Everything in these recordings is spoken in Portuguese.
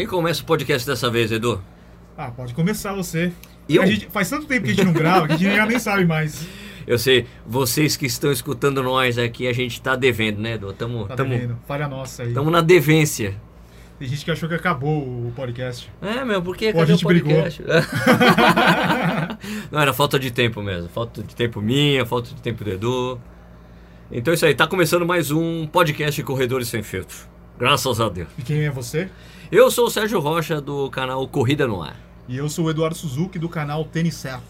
Quem começa o podcast dessa vez, Edu? Ah, pode começar você. Eu? A gente, faz tanto tempo que a gente não grava que a gente já nem sabe mais. Eu sei, vocês que estão escutando nós aqui, a gente tá devendo, né, Edu? Tamo, Tá tamo, devendo. Falha nossa aí. tamo na devência. Tem gente que achou que acabou o podcast. É, meu, por que Pô, a gente brigou. podcast? Não, era falta de tempo mesmo. Falta de tempo minha, falta de tempo do Edu. Então é isso aí, tá começando mais um podcast Corredores Sem Filtro. Graças a Deus. E quem é você? Eu sou o Sérgio Rocha do canal Corrida no Ar. E eu sou o Eduardo Suzuki do canal Tênis Certo.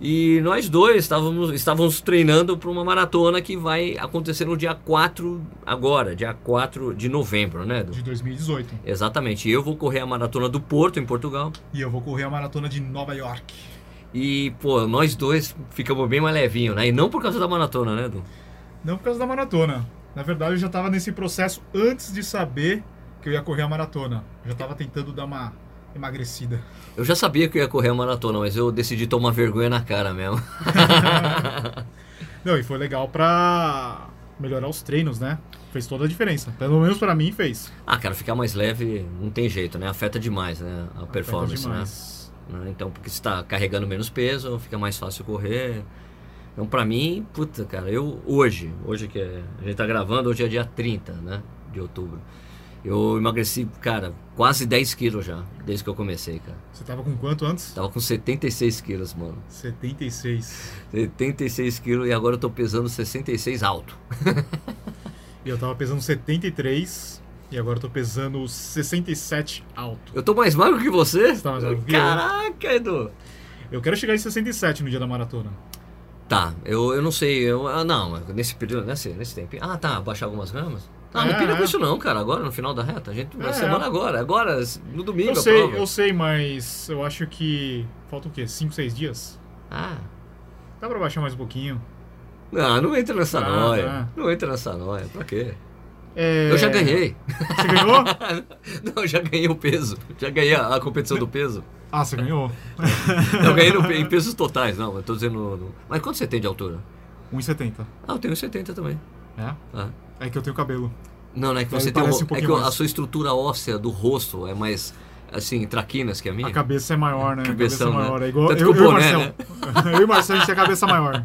E nós dois estávamos, estávamos treinando para uma maratona que vai acontecer no dia 4 agora, dia 4 de novembro, né, Edu? De 2018. Exatamente. Eu vou correr a maratona do Porto, em Portugal. E eu vou correr a maratona de Nova York. E, pô, nós dois ficamos bem mais levinhos, né? E não por causa da maratona, né, Edu? Não por causa da maratona. Na verdade, eu já estava nesse processo antes de saber que eu ia correr a maratona. Eu já estava tentando dar uma emagrecida. Eu já sabia que eu ia correr a maratona, mas eu decidi tomar vergonha na cara mesmo. Não, e foi legal pra melhorar os treinos, né? Fez toda a diferença. Pelo menos pra mim fez. ah, cara, ficar mais leve não tem jeito, né? Afeta demais, né? A performance, né? demais. né? Então, porque você está carregando menos peso, fica mais fácil correr. Então, pra mim, puta, cara, eu hoje, hoje que é- a gente tá gravando, hoje é dia 30, né, de outubro. Eu emagreci, cara, quase 10 quilos já, desde que eu comecei, cara. Você tava com quanto antes? Tava com 76 quilos, mano. 76. 76 quilos e agora eu tô pesando 66 alto. E eu tava pesando 73. E agora eu tô pesando 67 alto. Eu tô mais magro que você? Você tá mais magro que? Caraca, Edu. Eu quero chegar em 67 no dia da maratona. Tá, eu, eu não sei, eu, ah, não, nesse período, nesse, nesse tempo. Ah, tá, baixar algumas gramas? Ah, não É, pira é. com isso não, cara, agora no final da reta, a gente, na É, semana é. agora, agora, no domingo Eu sei, eu sei, mas eu acho que. Falta o quê? 5, 6 dias? Ah, Dá pra baixar mais um pouquinho. não, não entra nessa Ah, noia, tá. não entra nessa noia, pra quê? É... Eu já ganhei, Você ganhou? não, eu já ganhei o peso, já ganhei a, a competição do peso. Ah, você ganhou? Eu ganhei no, em pesos totais, não, eu tô dizendo... no- mas quanto você tem de altura? 1,70. Ah, eu tenho 70 também. É? Ah. É que eu tenho cabelo. Não, não é que você tem um, um é que a mais. sua estrutura óssea do rosto é mais, assim, traquinas que a minha. A cabeça é maior, né? Cabeção, a cabeça é né? maior. É igual Tanto eu, que o eu e o boné, Marcelo. eu e o Marcelo, a gente tem a cabeça maior.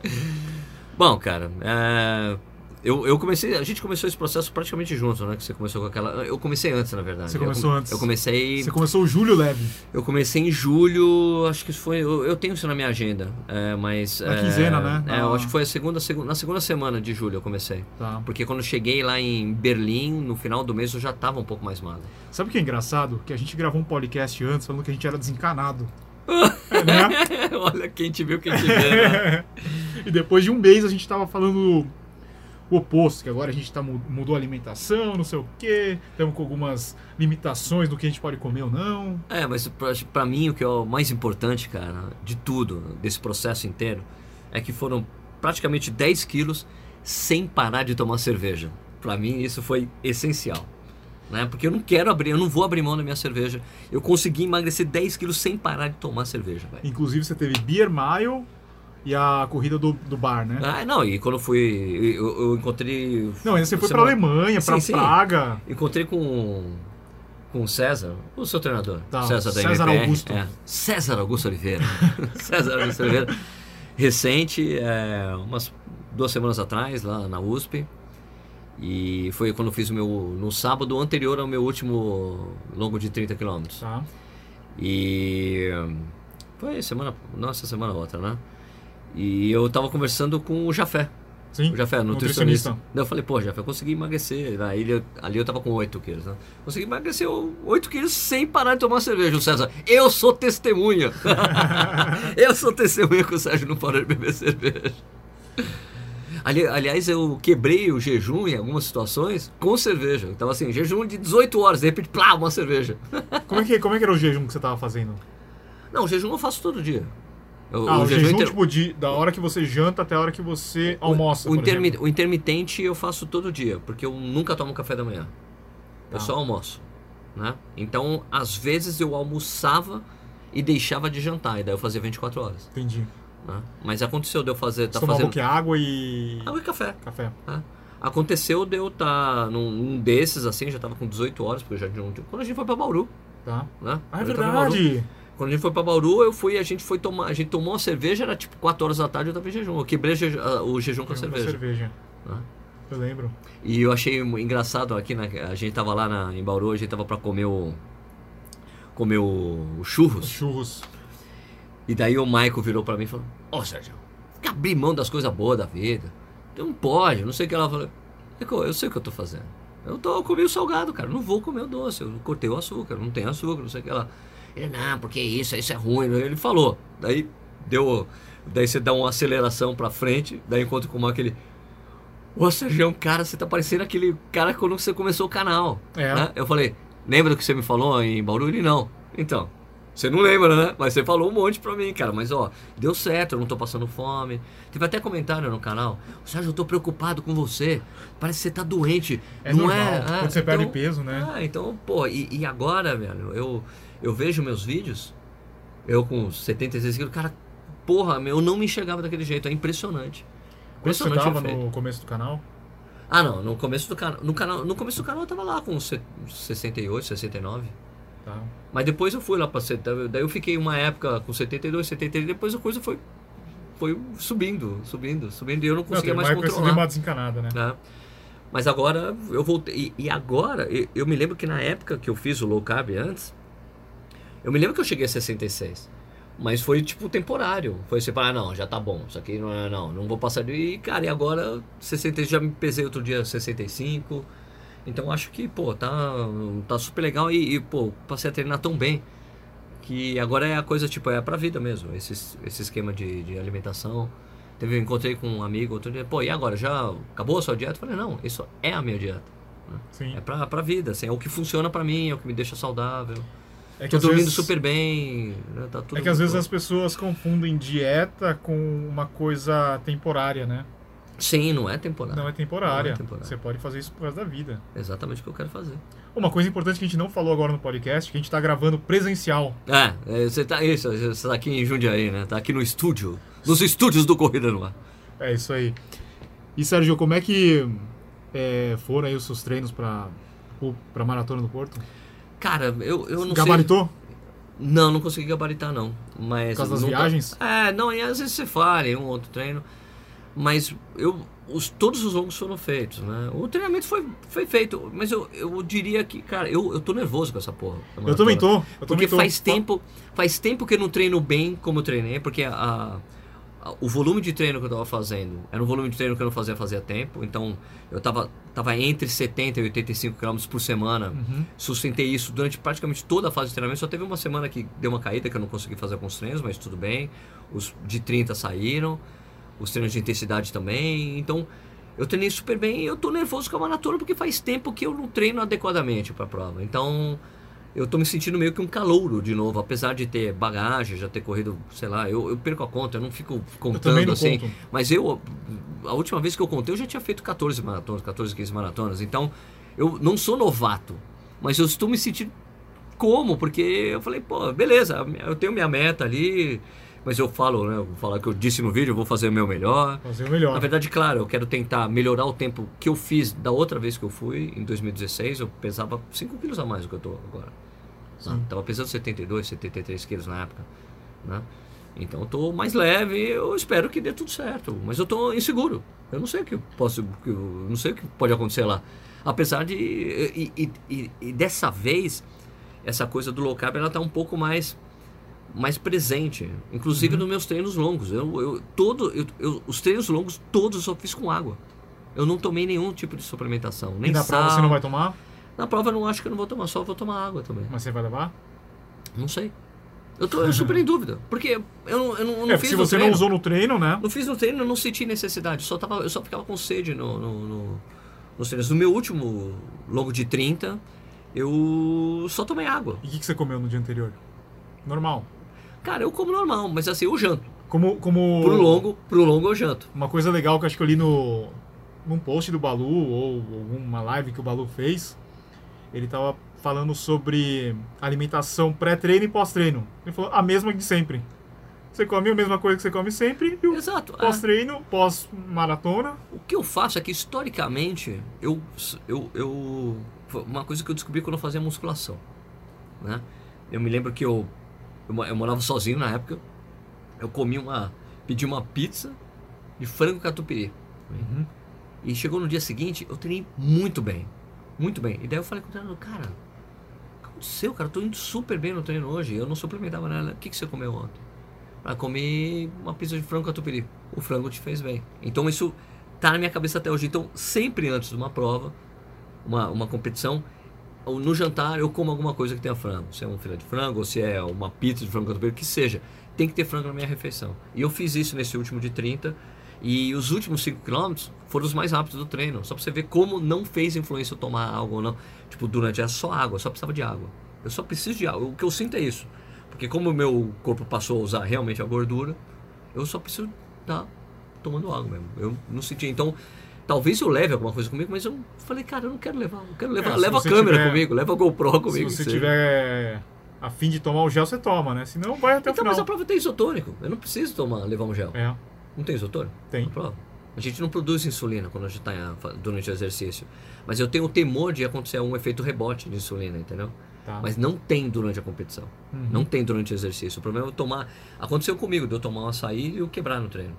Bom, cara, é, eu, eu comecei, a gente começou esse processo praticamente junto, né? Que você começou com aquela, eu comecei antes, na verdade. Você Eu começou come- antes. Eu comecei, Você começou o Júlio Leve. eu comecei em julho, acho que foi, eu, eu tenho isso na minha agenda, é, mas Na é, quinzena, né? É, eu Ah. acho que foi a segunda, segunda, na segunda semana de julho eu comecei, Tá. porque quando eu cheguei lá em Berlim no final do mês eu já tava um pouco mais magro. Sabe o que é engraçado? Que a gente gravou um podcast antes falando que a gente era desencanado. É, né? Olha quem te viu, quem te vê. Né? e depois de um mês a gente tava falando o oposto, que agora a gente tá, mu- mudou a alimentação, não sei o quê, estamos com algumas limitações do que a gente pode comer ou não. É, mas pra mim o que é o mais importante, cara, de tudo, desse processo inteiro, é que foram praticamente 10 quilos sem parar de tomar cerveja. Pra mim isso foi essencial. Né? Porque eu não quero abrir, eu não vou abrir mão da minha cerveja. Eu consegui emagrecer 10 quilos sem parar de tomar cerveja, velho. Inclusive você teve Beer Mile e a corrida do, do bar, né? Ah, não, e quando eu fui. Eu, eu encontrei. Não, ainda você foi pra semana- Alemanha, pra Sim. Praga. Encontrei com. Com o César, o seu treinador. Tá, César da César MPR, Augusto. é. César Augusto Oliveira. César Augusto Oliveira. Recente, é, umas duas semanas atrás, lá na USP. E foi quando eu fiz o meu. No sábado anterior ao meu último longo de 30 km. Tá. E. Foi semana. Nossa, semana outra, né? E eu tava conversando com o Jafé. Sim. O Jafé, nutricionista. Nutricionista. Daí eu falei, pô, Jafé, eu consegui emagrecer. Na ilha, ali eu tava com 8 quilos, né? Consegui emagrecer 8 quilos sem parar de tomar cerveja. O César, eu sou testemunha. eu sou testemunha que o Sérgio não parou de beber cerveja. Ali, aliás, eu quebrei o jejum em algumas situações com cerveja. Então, assim, jejum de 18 horas, de repente, plá, uma cerveja. Como é, que, como é que era o jejum que você tava fazendo? Não, jejum eu faço todo dia. Ah, o, jejum, inter- tipo, de, da hora que você janta até a hora que você almoça, o, por intermi- o intermitente eu faço todo dia, porque eu nunca tomo café da manhã. Eu Tá. só almoço. Né? Então, às vezes eu almoçava e deixava de jantar, e daí eu fazia 24 horas. Entendi. Né? Mas aconteceu de eu fazer. Tá tomava fazendo. o que? Água e... Água e café. Café. né? Aconteceu de eu estar num, num desses, assim, já tava com 18 horas, porque eu já. Quando a gente foi pra Bauru, Tá. né? Ah, é verdade. Quando a gente foi pra Bauru, eu fui, a gente foi tomar, a gente tomou uma cerveja, era tipo 4 horas da tarde, eu tava em jejum. Eu quebrei ah, o jejum com a Com cerveja. cerveja. né? Eu lembro. E eu achei engraçado aqui, né? A gente tava lá na, em Bauru, a gente tava pra comer o. comer o, o Os churros. churros. E daí o Michael virou pra mim e falou: Ô Sérgio, fica abrir mão das coisas boas da vida. Não pode, não sei o que ela falou. Eu sei o que eu tô fazendo. Eu tô eu comi o salgado, cara. Não vou comer o doce. Eu cortei o açúcar, não tem açúcar, não sei o que ela. Ele, não, porque isso, isso é ruim. Ele falou. Daí deu. Daí você dá uma aceleração pra frente, daí encontra com aquele. Ô Sérgio, cara, você tá parecendo aquele cara quando você começou o canal. É. né? Eu falei, lembra do que você me falou em Bauru? Ele não. Então, você não lembra, né? Mas você falou um monte pra mim, cara. Mas ó, deu certo, eu não tô passando fome. Teve até comentário no canal. Sérgio, eu tô preocupado com você. Parece que você tá doente. É não normal. é? Quando você perde então- peso, né? Ah, então, pô, e, e agora, velho, eu, eu vejo meus vídeos, eu com 76 quilos, cara, porra, eu não me enxergava daquele jeito, é impressionante. Quando você Impressionante tava no começo do canal? Ah, não, no começo do canal, no canal, no começo do canal eu tava lá com se- 68, 69. Tá. Mas depois eu fui lá pra 70, daí eu fiquei uma época com 72, 73, depois a coisa foi foi subindo, subindo, subindo e eu não Não, conseguia teve mais que você deu controlar. uma desencanada, né? né? Mas agora eu voltei. E, e agora, eu, eu me lembro que na época que eu fiz o low carb antes, eu me lembro que eu cheguei a 66. Mas foi tipo temporário. Foi assim, ah, não, já tá bom. Isso aqui não é, não, não vou passar de. E, cara, e agora 60, já me pesei outro dia 65. Então acho que, pô, tá, tá super legal e, e, pô, passei a treinar tão bem. Que agora é a coisa, tipo, é pra vida mesmo. Esse, esse esquema de, de alimentação. Teve, eu encontrei com um amigo outro dia, pô, e agora? Já acabou a sua dieta? Eu falei, não, isso é a minha dieta. Sim. É pra, pra vida, assim, é o que funciona pra mim, é o que me deixa saudável. É Tô dormindo vezes- super bem, né, tá tudo É que às vezes muito as pessoas confundem dieta com uma coisa temporária, né? bom. Sim, não é temporário. Não é temporária. Não é temporária. Você pode fazer isso pro resto da vida. Exatamente o que eu quero fazer. Uma coisa importante que a gente não falou agora no podcast, que a gente tá gravando presencial. É, é, você tá isso, você tá aqui em Jundiaí, né? Tá aqui no estúdio, nos estúdios do Corrida no Ar. É isso aí. E Sérgio, como é que é, foram aí os seus treinos pra, o- pra Maratona do Porto? Cara, eu, eu não Gabaritou? sei. Não, não consegui gabaritar, não. Mas Por causa das nunca- viagens? É, não, e às vezes você falha em um outro treino. Mas eu, os, todos os longos foram feitos, né? O treinamento foi, foi feito, mas eu, eu diria que, cara, eu, eu tô nervoso com essa porra. Eu também tô. Eu Porque também tô. faz tempo, faz tempo que eu não treino bem como eu treinei, porque a, a- o volume de treino que eu tava fazendo era um volume de treino que eu não fazia fazia tempo, então eu tava, tava entre 70 e 85 km por semana. Uhum. Sustentei isso durante praticamente toda a fase de treinamento. Só teve uma semana que deu uma caída que eu não consegui fazer alguns treinos, mas tudo bem. Os de 30 saíram, os treinos de intensidade também. Então eu treinei super bem e eu tô nervoso com a maratona porque faz tempo que eu não treino adequadamente para a prova. Então eu tô me sentindo meio que um calouro de novo, apesar de ter bagagem, já ter corrido, sei lá, eu, eu perco a conta, eu não fico Eu contando não assim. conto. Mas eu, a última vez que eu contei, eu já tinha feito 14 maratonas, 14, 15 maratonas. Então, eu não sou novato, mas eu estou me sentindo como? Porque eu falei, pô, beleza, eu tenho minha meta ali, mas eu falo, né? Eu vou falar que eu disse no vídeo, eu vou fazer o meu melhor. Fazer o melhor. Na verdade, claro, eu quero tentar melhorar o tempo que eu fiz da outra vez que eu fui, em 2016. Eu pesava 5 quilos a mais do que eu tô agora. Sim. Tava pesando 72, 73 quilos na época. Né? Então eu tô mais leve, eu espero que dê tudo certo. Mas eu tô inseguro. Eu não sei o que posso. que eu não sei o que pode acontecer lá. Apesar de. E, e- e- e dessa vez, essa coisa do low carb ela tá um pouco mais mais presente, inclusive Uhum. nos meus treinos longos. Eu, eu todo eu, eu- os treinos longos todos eu só fiz com água. Eu não tomei nenhum tipo de suplementação, nem e na sal. prova você não vai tomar, Na prova eu não acho que eu não vou tomar só, vou tomar água também. mas você vai levar? Não sei. Eu tô eu super em dúvida, porque eu não, eu não, eu não é, fiz se você treino. não usou no treino, né? Não fiz no treino, eu não senti necessidade. Só tava, eu só ficava com sede no, no, no- nos treinos. No meu último longo de 30, eu só tomei água. E o que, que você comeu no dia anterior? Normal. Cara, eu como normal, mas assim, eu janto. Como, como Pro longo, pro longo eu janto. Uma coisa legal que eu acho que eu li no num post do Balu ou alguma live que o Balu fez, ele tava falando sobre alimentação pré-treino e pós-treino. Ele falou a mesma de sempre. Você come a mesma coisa que você come sempre e Exato. é. pós-treino, pós-maratona. O que eu faço é que historicamente eu, eu, eu uma coisa que eu descobri quando eu fazia musculação, né? Eu me lembro que eu eu, eu morava sozinho na época. Eu comi uma pedi uma pizza de frango catupiry. Uhum. E chegou no dia seguinte, eu treinei muito bem. Muito bem. E daí eu falei com o treinador, cara, o que aconteceu, cara? Eu tô indo super bem no treino hoje. Eu não suplementava nada. O que, que você comeu ontem? Ah, comi uma pizza de frango catupiry. O frango te fez bem. Então isso tá na minha cabeça até hoje. Então, sempre antes de uma prova, uma, uma competição, no jantar eu como alguma coisa que tenha frango. Se é um filé de frango, ou se é uma pizza de frango o que seja. Tem que ter frango na minha refeição. E eu fiz isso nesse último de 30. E os últimos 5 km foram os mais rápidos do treino. Só pra você ver como não fez influência eu tomar água ou não. Tipo, durante era só água, só precisava de água. Eu só preciso de água. O que eu sinto é isso. Porque como o meu corpo passou a usar realmente a gordura, eu só preciso estar tomando água mesmo. Eu não senti. Então, talvez eu leve alguma coisa comigo, mas eu falei, cara, eu não quero levar. Eu quero levar. É, leva a câmera tiver- comigo, leva a GoPro comigo. Se você tiver a fim de tomar o gel, você toma, né? Senão vai até Então, o mas a final. prova tem isotônico. Eu não preciso tomar, levar um gel. É, Não tem isotônico? tem. Na prova. A gente não produz insulina quando a gente está durante o exercício. Mas eu tenho o temor de acontecer um efeito rebote de insulina, entendeu? Tá. Mas não tem durante a competição. Uhum. Não tem durante o exercício. O problema é eu tomar. Aconteceu comigo, de eu tomar um açaí e eu quebrar no treino.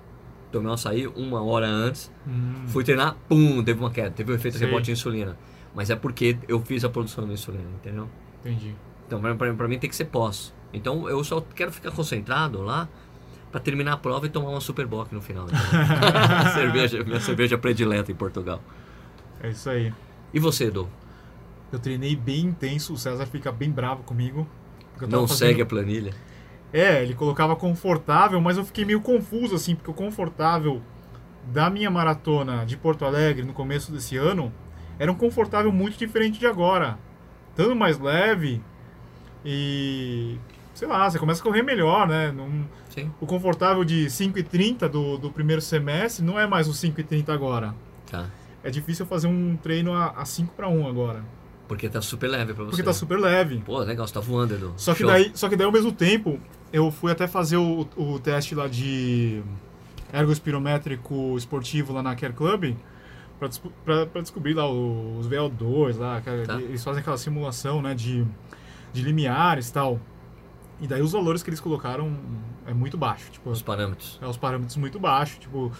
Tomei um açaí uma hora antes, Hum, fui treinar, pum, teve uma queda, teve um efeito Sei. rebote de insulina. Mas é porque eu fiz a produção da insulina, entendeu? entendi. Então, pra, pra- pra mim tem que ser pós. Então, eu só quero ficar concentrado lá pra terminar a prova e tomar uma Super Bock no final. cerveja, minha cerveja predileta em Portugal. É isso aí. E você, Edu? Eu treinei bem intenso, o César fica bem bravo comigo. Não fazendo- segue a planilha? É, ele colocava confortável, mas eu fiquei meio confuso, assim, porque o confortável da minha maratona de Porto Alegre no começo desse ano era um confortável muito diferente de agora. Tanto mais leve e. sei lá, você começa a correr melhor, né? Não- Sim. o confortável de 5,30 do, do primeiro semestre não é mais o 5,30 agora. Tá. É difícil fazer um treino a, a 5 para 1 agora. Porque tá super leve pra você. Porque tá super leve. Pô, legal, você tá voando, Edu. Só que, Show. daí, só que daí, ao mesmo tempo, eu fui até fazer o, o teste lá de ergospirométrico esportivo lá na Care Club pra descobrir lá os VO2 lá, Tá. eles fazem aquela simulação, né, de, de limiares e tal. E daí os valores que eles colocaram é muito baixo, tipo, Os parâmetros. é os parâmetros muito baixos, tipo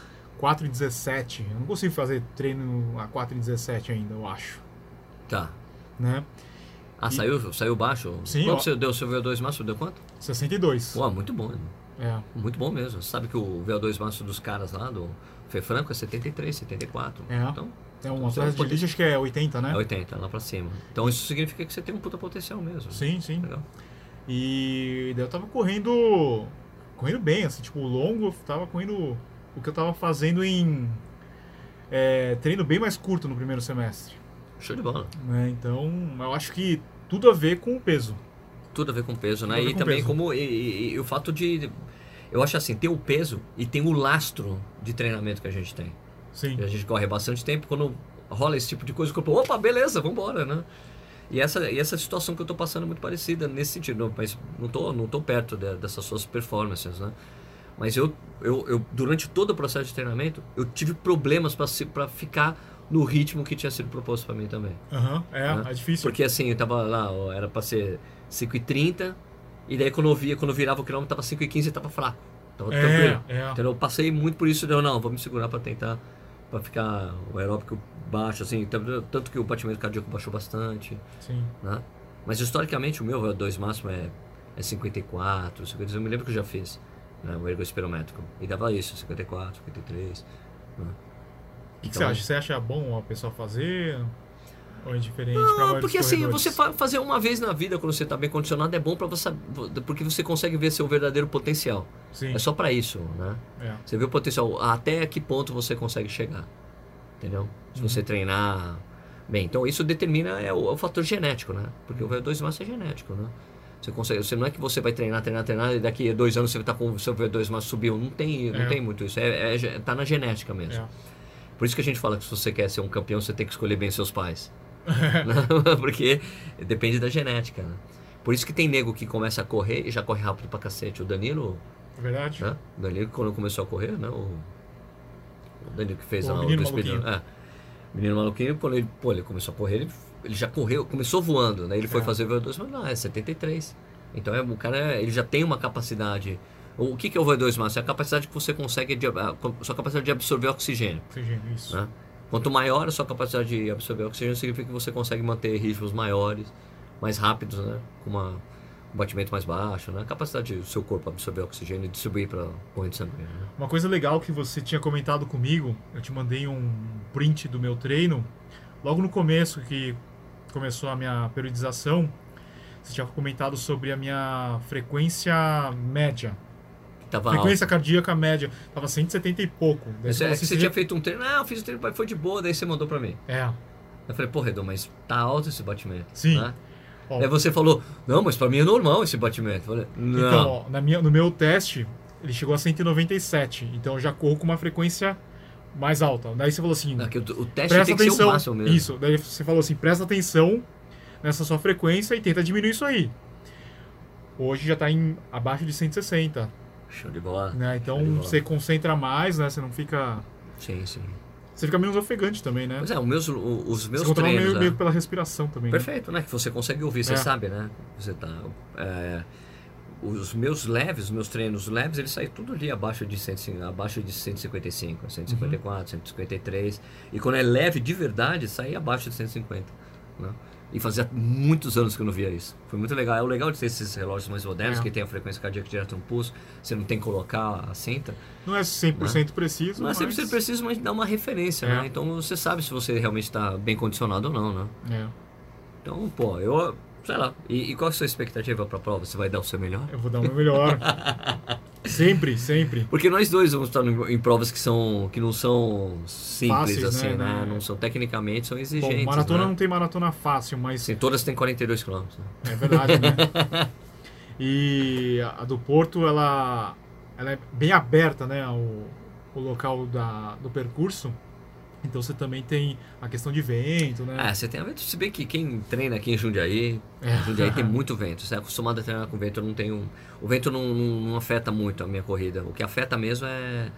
4,17. Eu não consigo fazer treino a 4,17 ainda, eu acho, Tá. Né? Ah, E- saiu, saiu baixo? Sim, Quanto ó. você deu o seu VO2 máximo? Deu quanto? 62. Pô, muito bom. É. Muito bom mesmo. Você sabe que o VO2 máximo dos caras lá, do Fefranco, é 73, 74. É. Então, É um Você atleta de acho que é 80, né? é 80, lá pra cima. Então isso significa que você tem um puta potencial mesmo. Sim, sim. Legal. E daí eu tava correndo. Correndo bem, assim, tipo, longo, eu tava correndo o que eu tava fazendo em. é, treino bem mais curto no primeiro semestre. Show de bola. Né? Então, eu acho que tudo a ver com o peso. Tudo a ver com peso, né? E com também peso. como. E, e- e o fato de. Eu acho assim, tem o peso e tem o lastro de treinamento que a gente tem. Sim. E a gente corre bastante tempo, quando rola esse tipo de coisa, o corpo, opa, beleza, vambora, né? E essa, e essa situação que eu tô passando é muito parecida nesse sentido, mas não tô, não tô perto de- dessas suas performances, né? Mas eu, eu, eu, durante todo o processo de treinamento, eu tive problemas para ficar no ritmo que tinha sido proposto para mim também. Aham, é, Né? é difícil. Porque assim, eu tava lá, ó, era para ser 5h30, e daí quando eu via, quando eu virava o quilômetro, tava 5h15 e tava fraco. Tava tranquilo. É, é. Então eu passei muito por isso, eu não, vou me segurar para tentar para ficar o aeróbico baixo assim, tanto tanto que o batimento cardíaco baixou bastante, Sim. né? Mas historicamente o meu VO2 máximo é é 54, 52, eu me lembro que eu já fiz, né, o ergospirométrico. E dava isso, 54, 53. Né? O que, que Então- você acha? Você acha bom a pessoa fazer? Ou é diferente Não, porque assim, você fa- fazer uma vez na vida quando você tá bem condicionado é bom para você porque você consegue ver seu verdadeiro potencial. Sim. É só para isso, né? É. Você vê o potencial, até que ponto você consegue chegar. Entendeu? Se você Uhum. treinar bem. Então isso determina é o, é o fator genético, né? Porque o VO2 máximo é genético, né? Você consegue, você não é que você vai treinar, treinar, treinar e daqui a dois anos você vai estar com o seu VO2 máximo subiu. Não tem, não É. tem muito isso. É, é, ge- tá na genética mesmo. Por isso que a gente fala que se você quer ser um campeão, você tem que escolher bem seus pais. Porque depende da genética, né? Por isso que tem nego que começa a correr e já corre rápido pra cacete. O Danilo É verdade. Né? O Danilo, quando começou a correr, né? O, o Danilo que fez O a, menino do speed. É. O menino maluquinho, quando ele, pô, ele começou a correr, ele, ele já correu, começou voando, né? Ele foi É. fazer o VO2, mas não, é 73. Então é, o cara, é- ele já tem uma capacidade. O, que, que é o VO2 máximo? É a capacidade que você consegue, de, a sua capacidade de absorver oxigênio. Oxigênio, isso. Né? Quanto maior a sua capacidade de absorver oxigênio, significa que você consegue manter ritmos maiores, mais rápidos, né? Com uma, um batimento mais baixo, né? A capacidade do seu corpo absorver oxigênio e distribuir para a corrente sanguínea. Né? Uma coisa legal que você tinha comentado comigo, eu te mandei um print do meu treino, logo no começo que começou a minha periodização, você tinha comentado sobre a minha frequência média. Tava frequência cardíaca média, tava 170 e pouco. Daí Mas você é que assim, você tinha feito um treino, ah, eu fiz o treino, foi de boa, daí você mandou pra mim. É, Eu falei, pô, Redon, mas tá alto esse batimento. Sim. Né? Ó. Daí você falou, não, mas pra mim é normal esse batimento. Eu falei, não. Então, ó, na minha, no meu teste, ele chegou a 197. Então eu já corro com uma frequência mais alta. Daí você falou assim, Não, o, o teste presta tem que ser atenção. Isso, daí você falou assim, presta atenção nessa sua frequência e tenta diminuir isso aí. Hoje já tá em abaixo de 160, Show de bola. né? Então bola. você concentra mais, né? Você não fica... Sim, sim. Você fica menos ofegante também, né? Mas é, os meus, os meus você treinos... meio, né? meio pela respiração também. né? Perfeito, né? Que você consegue ouvir, você É. sabe, né? Você tá. é, os meus leves, os meus treinos leves, eles saem tudo ali abaixo de, 100, abaixo de 155, 154, 153. E quando é leve de verdade, sai abaixo de 150. Né? E fazia muitos anos que eu não via isso. Foi muito legal. É o legal de ter esses relógios mais modernos, É. que tem a frequência cardíaca direto no pulso. Você não tem que colocar a cinta. Não é 100% preciso, Não é mas... sempre ser preciso, mas dá uma referência, É. né? Então você sabe se você realmente está bem condicionado ou não, né? É, Então, pô, eu. Sei lá. E, e qual é a sua expectativa pra prova? Você vai dar o seu melhor? eu vou dar o meu melhor. sempre, sempre. Porque nós dois vamos estar em, provas que são que não são simples Fáceis, assim, né? né? Não- são tecnicamente, são exigentes. Bom, maratona né? não tem maratona fácil, mas Sim, todas têm 42 km. Né? É verdade, né? e a a do Porto, ela, ela é bem aberta, né? O, o local da, do percurso. Então você também tem a questão de vento, né? É, você tem a vento. Se bem que quem treina aqui em Jundiaí, É. Jundiaí tem muito vento. Você é acostumado a treinar com vento, eu não tenho. O vento não, não, não afeta muito a minha corrida. O que afeta mesmo é.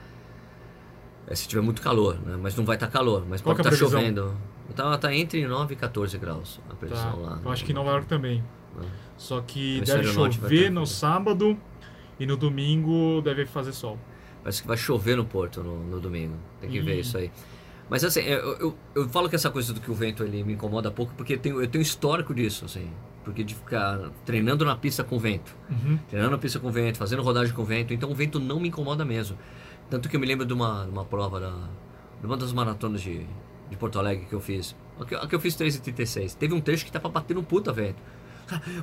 é se tiver muito calor, né? Mas não vai estar calor. Mas Qual pode que é estar previsão? chovendo. Tá, tá entre 9 e 14 graus a Tá. previsão lá. Eu acho que em Nova York também. né? Só que deve chover no sábado e no domingo deve fazer sol. Parece que vai chover no Porto no, no domingo. Tem que ver Ih. isso aí. Mas assim, eu, eu, eu falo que essa coisa do que o vento ele me incomoda pouco porque eu tenho, eu tenho histórico disso, assim. Porque de ficar treinando na pista com vento. Uhum. Treinando na pista com vento, fazendo rodagem com vento. Então o vento não me incomoda mesmo. Tanto que eu me lembro de uma, uma prova, da, de uma das maratonas de, de Porto Alegre que eu fiz. A que, a que eu fiz 3,36. Teve um trecho que tava batendo um puta vento.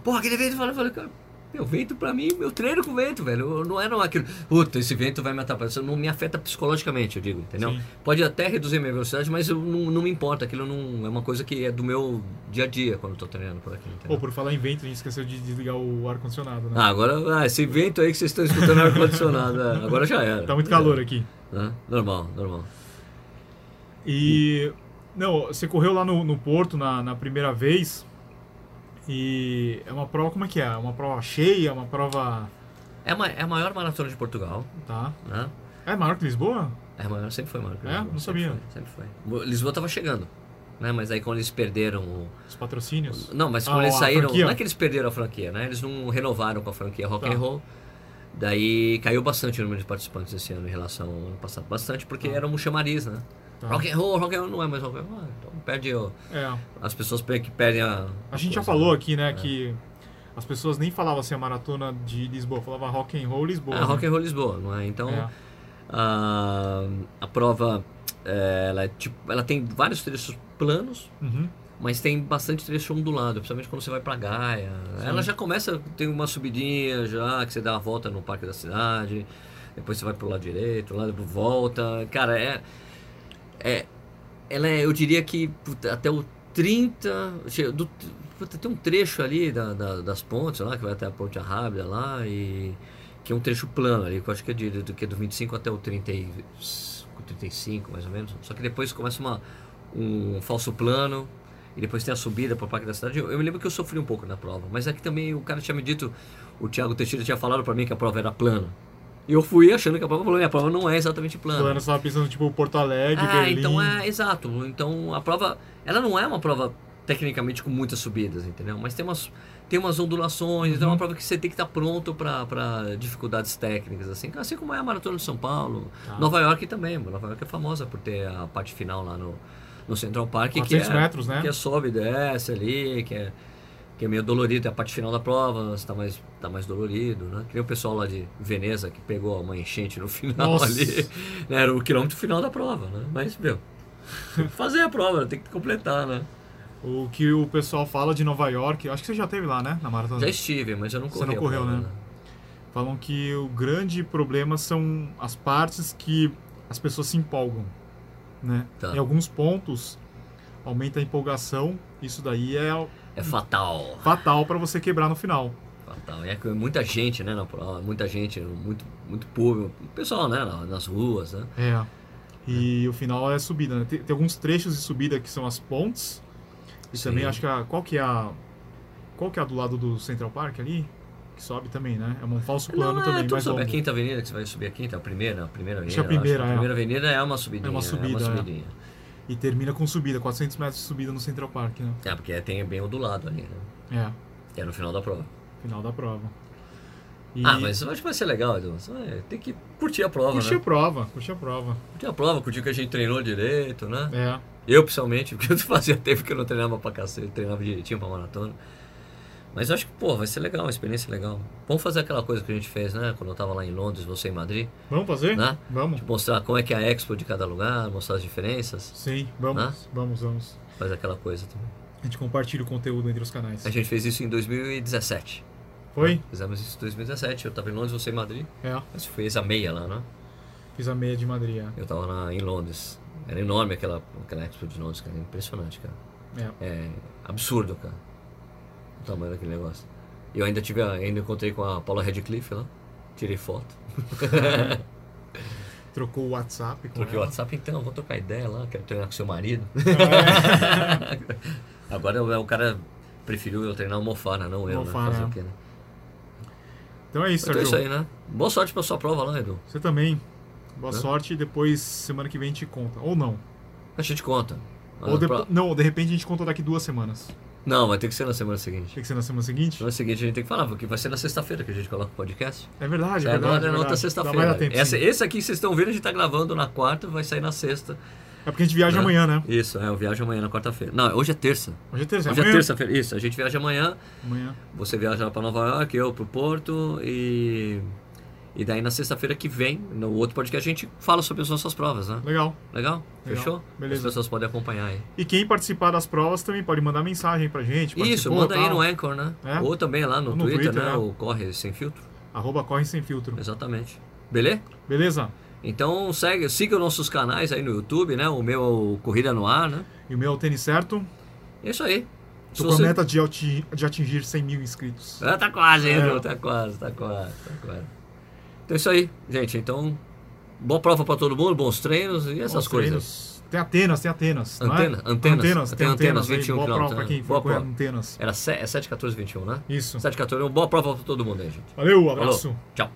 Porra, aquele vento, eu falei, cara, meu vento pra mim, meu treino com vento, velho. Eu- Não era aquilo, puta, esse vento vai me atrapalhar. Isso não me afeta psicologicamente, eu digo, entendeu? Sim. Pode até reduzir minha velocidade, mas eu não, não me importa. Aquilo não é uma coisa que é do meu dia a dia quando eu tô treinando por aqui, entendeu? Ou por falar em vento, a gente esqueceu de desligar o ar-condicionado, né? Ah, agora, ah, esse vento aí que vocês estão escutando é ar-condicionado, é, agora já era. Tá muito calor aqui. Né? Normal, normal. E. Não, você correu lá no, no Porto na, na primeira vez. E é uma prova, como é que é? É Uma prova cheia, uma prova. É, uma, é a maior maratona de Portugal, Tá. né? É maior que Lisboa? É maior, sempre foi maior. que É? Lisboa, Não sempre sabia. Foi, sempre foi. Lisboa tava chegando, né? Mas aí quando eles perderam o... Os patrocínios? Não, mas Ah, quando eles a saíram... franquia? Não é que eles perderam a franquia, né? Eles não renovaram com a franquia Rock Tá. and Roll. Daí caiu bastante o número de participantes esse ano em relação ao ano passado. Bastante, porque Tá. era um chamariz, né? Tá. Rock and Roll, Rock and Roll não é mais Rock and Roll. Então perde... o- É. As pessoas pe- que perdem a... A gente já coisa, falou né? aqui, né, É. que as pessoas nem falavam assim a maratona de Lisboa, falava rock and roll Lisboa. É, né? Rock and Roll Lisboa, não é? Então... É. A, a prova é, ela, é tipo, ela tem vários trechos planos, Uhum. mas tem bastante trecho ondulado, principalmente quando você vai pra Gaia. Sim. Ela já começa, tem uma subidinha já, que você dá uma volta no parque da cidade, depois você vai pro lado direito, lá depois volta. Cara, é. É ela é, eu diria que puta, até o 30. che- Do, puta, tem um trecho ali da, da- das pontes lá, que vai até a Ponte Arrábida lá, e que é um trecho plano ali, que eu acho que é de, do, que do 25 até o 30, e- 35, mais ou menos. Só que depois começa uma, um falso plano, e depois tem a subida para o Parque da Cidade. Eu, eu me lembro que eu sofri um pouco na prova, mas é que também o cara tinha me dito, o Thiago Teixeira tinha falado para mim que a prova era plana. E eu fui achando que a prova plana, e a prova não é exatamente plana. Plano, você tava pensando, tipo, Porto Alegre, Ah, Berlim. então é, exato. Então a prova, ela não é uma prova tecnicamente com muitas subidas, entendeu? Mas tem umas, tem umas ondulações, então é uma prova que você tem que estar pronto para dificuldades técnicas, assim, assim como é a Maratona de São Paulo. Tá. Nova York também, Nova York é famosa por ter a parte final lá no, no Central Park, que 400 é, metros, né? que é sobe e desce ali, que é, que é meio dolorido, é a parte final da prova, está mais, tá mais dolorido, né? Que o pessoal lá de Veneza que pegou uma enchente no final Nossa. ali, né? Era o quilômetro final da prova, né? Mas, meu, fazer a prova, tem que completar, né? O que o pessoal fala de Nova York, acho que você já teve lá, né? Na maratona. Já estive, mas eu não Você corri não correu, prova, né? Falam que o grande problema são as partes que as pessoas se empolgam, né? Tá. Em alguns pontos aumenta a empolgação, isso daí é É fatal. fatal para você quebrar no final. Fatal. É que muita gente, né, na prova, muita gente, muito, muito público, o pessoal, né, na- nas ruas, né? É. E o final é subida, né? Tem, tem alguns trechos de subida que são as pontes. E Sim. também acho que a, qual que é a qual que é a do lado do Central Park ali? Que sobe também, né? É um falso plano não, é, também, tudo mais sobe. longo. A quinta avenida que você vai subir a quinta, a primeira, a primeira avenida. Acho que a primeira, A é. primeira avenida é uma subidinha. É uma subida, é. subidinha. E termina com subida, 400 metros de subida no Central Park, né? É, porque tem bem o do lado ali, né? É, é no final da prova. final da prova. E Ah, mas eu acho que vai ser legal, Edu. Tem que curtir a prova, curti a né? prova, curti a prova. Curtir a prova, curtir o que a gente treinou direito, né? É, Eu, principalmente, porque eu fazia tempo que eu não treinava pra cacete, treinava direitinho pra maratona. Mas eu acho que, pô, vai ser legal, uma experiência legal. Vamos fazer aquela coisa que a gente fez, né? Quando eu tava lá em Londres, você em Madrid. vamos fazer? Né? Vamos. Tipo, mostrar como é que é a expo de cada lugar, mostrar as diferenças. Sim, vamos, Né? vamos, vamos. Fazer aquela coisa também. A gente compartilha o conteúdo entre os canais. A gente fez isso em 2017. Foi? Fizemos isso em 2017. Eu tava em Londres, você em Madrid. É, Você fez a meia lá, né? fiz a meia de Madrid. é. Eu tava na, em Londres. Era enorme aquela, aquela expo de Londres, cara. Impressionante, cara. É. É absurdo, cara. O tamanho daquele negócio. E eu ainda tive, a- ainda encontrei com a Paula Radcliffe lá. Tirei foto. Trocou o WhatsApp com Troquei o. WhatsApp, então, vou trocar ideia lá, quero treinar com seu marido. É. Agora o, o cara preferiu eu treinar o Mofana, não eu, Mofana, né? Fazer é. o quê, né? Então é isso, Então é Sérgio. isso aí, né? Boa sorte pra sua prova lá, Edu. Você também. Boa Né? sorte e depois, semana que vem, a gente conta. Ou não. A gente conta. Ou Ah, depo- pra- Não, de repente a gente conta daqui duas semanas. Não, vai ter que ser na semana seguinte. Tem que ser na semana seguinte? Na semana seguinte a gente tem que falar, porque vai ser na sexta-feira que a gente coloca o podcast. É verdade, é É, verdade. agora é é na outra. Dá- Vai sexta-feira. Esse aqui que vocês estão vendo, a gente tá gravando na quarta, vai sair na sexta. É porque a gente viaja Né? amanhã, né? Isso, é, eu viajo amanhã na quarta-feira. Não, hoje é terça. Hoje é terça. Hoje é amanhã. terça-feira. Isso, a gente viaja amanhã. Amanhã. Você viaja para Nova York, eu pro Porto e. E daí na sexta-feira que vem, no outro podcast, a gente fala sobre as nossas provas, né? Legal. Legal? Legal. Fechou? Beleza. As pessoas podem acompanhar aí. E quem participar das provas também pode mandar mensagem pra gente. Isso, manda aí no Anchor, né? É. Ou também lá no, no Twitter, Twitter, né? é. O Corre Sem Filtro. Arroba Corre Sem Filtro. Exatamente. Beleza? Beleza? Então segue, siga os nossos canais aí no YouTube, né? O meu é o Corrida no Ar, né? E o meu é o tênis certo. É isso aí. Tô com a meta de, ati- de atingir 100 mil inscritos. Ah, tá quase, hein, É. Tá quase, tá quase, tá quase. Então é isso aí, gente. Então, boa prova pra todo mundo, bons treinos e essas Bons coisas. treinos. Tem Atenas, tem Atenas. é? Antena, Antenas. Antenas, Tem tem Antenas, Antenas. aí. 21 Boa prova né? quem Boa prova. Antenas. Era 7, é 7, 14, 21, né? Isso. 7, 14, boa prova pra todo mundo aí, gente. Valeu, Falou. abraço. Tchau.